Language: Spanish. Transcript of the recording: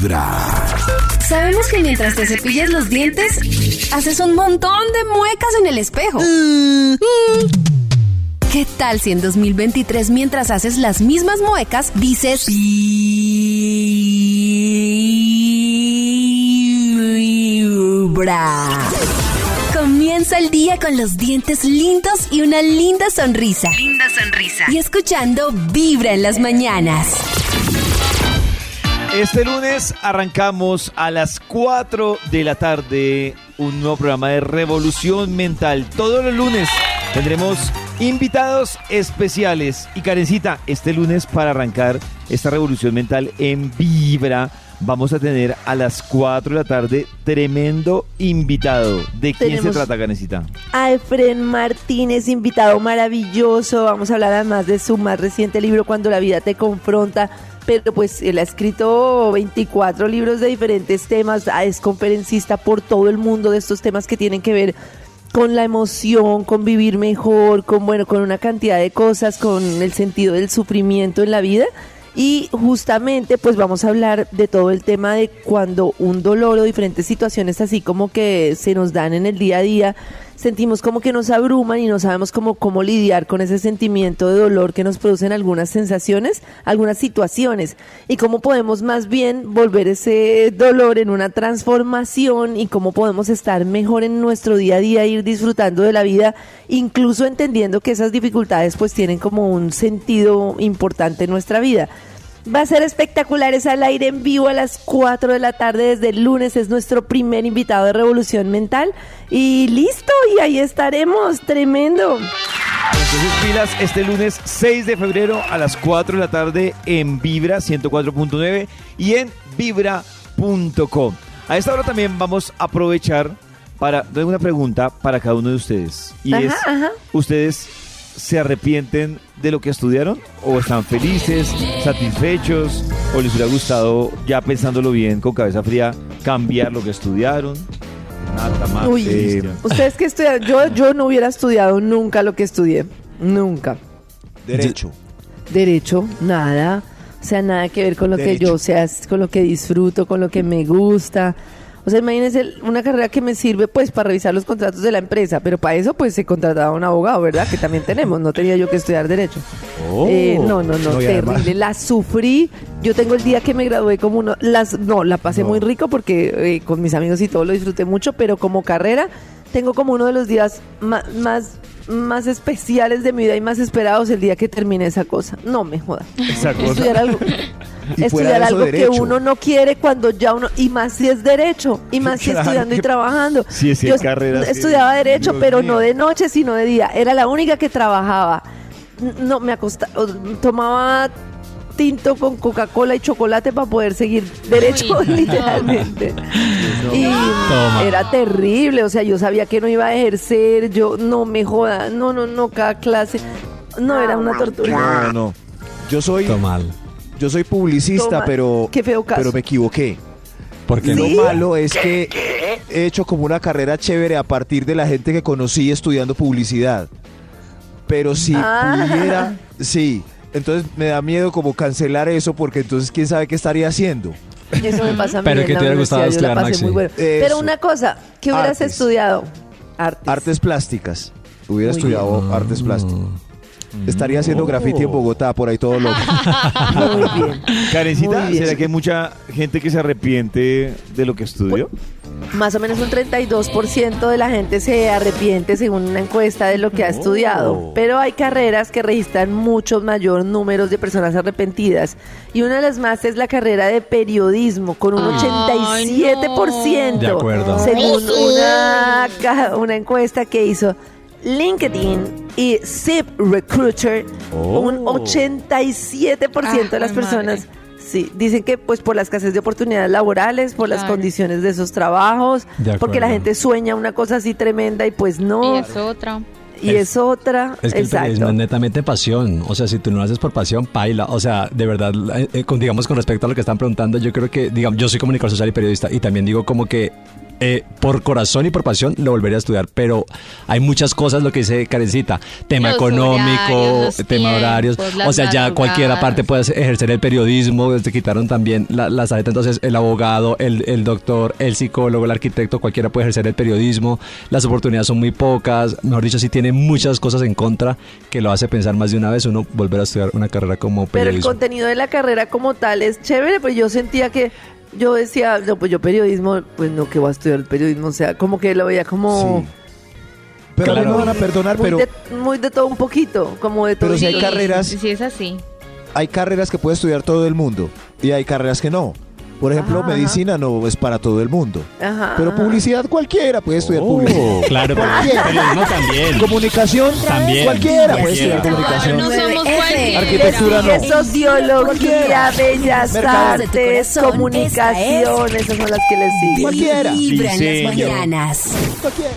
Vibra. Sabemos que mientras te cepillas los dientes, haces un montón de muecas en el espejo. Mm. ¿Qué tal si en 2023 mientras haces las mismas muecas dices Vibra? Comienza el día con los dientes lindos y una linda sonrisa. Linda sonrisa. Y escuchando Vibra en las mañanas. Este lunes arrancamos a las 4 de la tarde un nuevo programa de Revolución Mental. Todos los lunes tendremos invitados especiales. Y Karencita, este lunes para arrancar esta Revolución Mental en Vibra, vamos a tener a las 4 de la tarde tremendo invitado. ¿De quién se trata, Karencita? a Efren Martínez, invitado maravilloso. Vamos a hablar además de su más reciente libro, Cuando la vida te confronta. Pero pues él ha escrito 24 libros de diferentes temas, ah, es conferencista por todo el mundo de estos temas que tienen que ver con la emoción, con vivir mejor, con bueno, con una cantidad de cosas, con el sentido del sufrimiento en la vida. Y justamente pues vamos a hablar de todo el tema de cuando un dolor o diferentes situaciones así como que se nos dan en el día a día, sentimos como que nos abruman y no sabemos cómo, cómo lidiar con ese sentimiento de dolor que nos producen algunas sensaciones, algunas situaciones, y cómo podemos más bien volver ese dolor en una transformación y cómo podemos estar mejor en nuestro día a día, ir disfrutando de la vida, incluso entendiendo que esas dificultades pues tienen como un sentido importante en nuestra vida. Va a ser espectacular, es al aire en vivo a las 4 de la tarde desde el lunes, es nuestro primer invitado de Revolución Mental y listo, y ahí estaremos, tremendo. Entonces pilas este lunes 6 de febrero a las 4 de la tarde en Vibra 104.9 y en vibra.com. A esta hora también vamos a aprovechar para dar una pregunta para cada uno de ustedes. Y Ajá, es, ajá. ¿ustedes se arrepienten de lo que estudiaron? ¿O están felices, satisfechos? ¿O les hubiera gustado, ya pensándolo bien, con cabeza fría, cambiar lo que estudiaron? Nata, mate, Uy, ustedes que estudiaron, yo, yo no hubiera estudiado nunca lo que estudié, nunca. Derecho. Derecho, nada. O sea, nada que ver con lo que yo, o sea, con lo que disfruto, con lo que me gusta. O sea, imagínense una carrera que me sirve pues para revisar los contratos de la empresa, pero para eso pues se contrataba un abogado, ¿verdad? Que también tenemos, no tenía yo que estudiar derecho. Oh. Eh, no, no, no, terrible. además- La sufrí. Yo tengo el día que me gradué como uno, las, no, la pasé No. muy rico porque eh, con mis amigos y todo lo disfruté mucho, pero como carrera tengo como uno de los días ma- más, más especiales de mi vida y más esperados el día que terminé esa cosa. No me joda. Esa cosa. Estudiar algo, Estudiar algo que uno no quiere cuando ya uno, y más si es derecho, y más si estudiando y trabajando. Sí, sí, Yo carreras que- estudiaba derecho, Dios pero mío. no de noche, sino de día. Era la única que trabajaba. No, me acostaba, tomaba tinto con Coca-Cola y chocolate para poder seguir derecho, Uy, no. literalmente. Y Toma. era terrible, o sea, yo sabía que no iba a ejercer, yo no me joda, no, no, no, cada clase, no, era una tortura. No, no. Yo soy, Todo mal. Yo soy publicista, Toma, pero, qué feo caso. pero me equivoqué. Porque Lo malo es que he hecho como una carrera chévere a partir de la gente que conocí estudiando publicidad. Pero si Ah. pudiera, sí. Entonces me da miedo como cancelar eso porque entonces quién sabe qué estaría haciendo. Eso me pasa a mí Pero en ¿qué la te hubiera gustado estudiar, Maxi? muy bueno. Pero una cosa, ¿qué hubieras Artes. estudiado? Artes. Artes plásticas. Hubiera Muy estudiado bien. artes plásticas. Estaría haciendo graffiti Oh. en Bogotá, por ahí todo loco. Muy bien. Karencita, Muy bien. ¿será que hay mucha gente que se arrepiente de lo que estudió? Más o menos un 32% de la gente se arrepiente según una encuesta de lo que ha estudiado. Pero hay carreras que registran muchos mayor números de personas arrepentidas. Y una de las más es la carrera de periodismo, con un Ay, 87%. De acuerdo. Según una encuesta que hizo LinkedIn y Zip Recruiter, un 87% de las Ah, personas madre. sí, dicen que pues por la escasez de oportunidades laborales, por las condiciones de esos trabajos, De porque la gente sueña una cosa así tremenda y pues Y no, es otra. y es, otra, Es que el periodismo exacto. es netamente pasión. O sea, si tú no lo haces por pasión, paila. O sea, de verdad, eh, eh, con, digamos, con respecto a lo que están preguntando, yo creo que, digamos, yo soy comunicador social y periodista y también digo como que eh, por corazón y por pasión lo volvería a estudiar, pero hay muchas cosas, lo que dice Karencita, tema Los económico, horarios, tema horarios, tiempos, o sea, ya cualquiera parte puede ejercer el periodismo, te quitaron también la, la saleta, entonces el abogado, el, el doctor, el psicólogo, el arquitecto, cualquiera puede ejercer el periodismo, las oportunidades son muy pocas, mejor dicho, sí tiene muchas cosas en contra que lo hace pensar más de una vez uno volver a estudiar una carrera como Pero el contenido de la carrera como tal es chévere, pues yo sentía que yo decía, no, pues yo periodismo, pues no, que voy a estudiar periodismo, o sea, como que lo veía como Sí. Pero a mí Claro. me van a perdonar, muy, pero de, muy de todo un poquito, como de todo. Pero si hay carreras- Sí, es así. hay carreras que puede estudiar todo el mundo y hay carreras que no. Por ejemplo, Ajá. medicina no es para todo el mundo. Ajá, Pero ajá. publicidad cualquiera puede estudiar Oh, publicidad. claro, Cualquiera. también. Comunicación También. cualquiera puede estudiar comunicación. No somos cualquiera. Arquitectura no. Sociología, bellas artes, comunicación, esas son las que les siguen. Cualquiera. Vibra en Diseño. las mañanas. Cualquiera.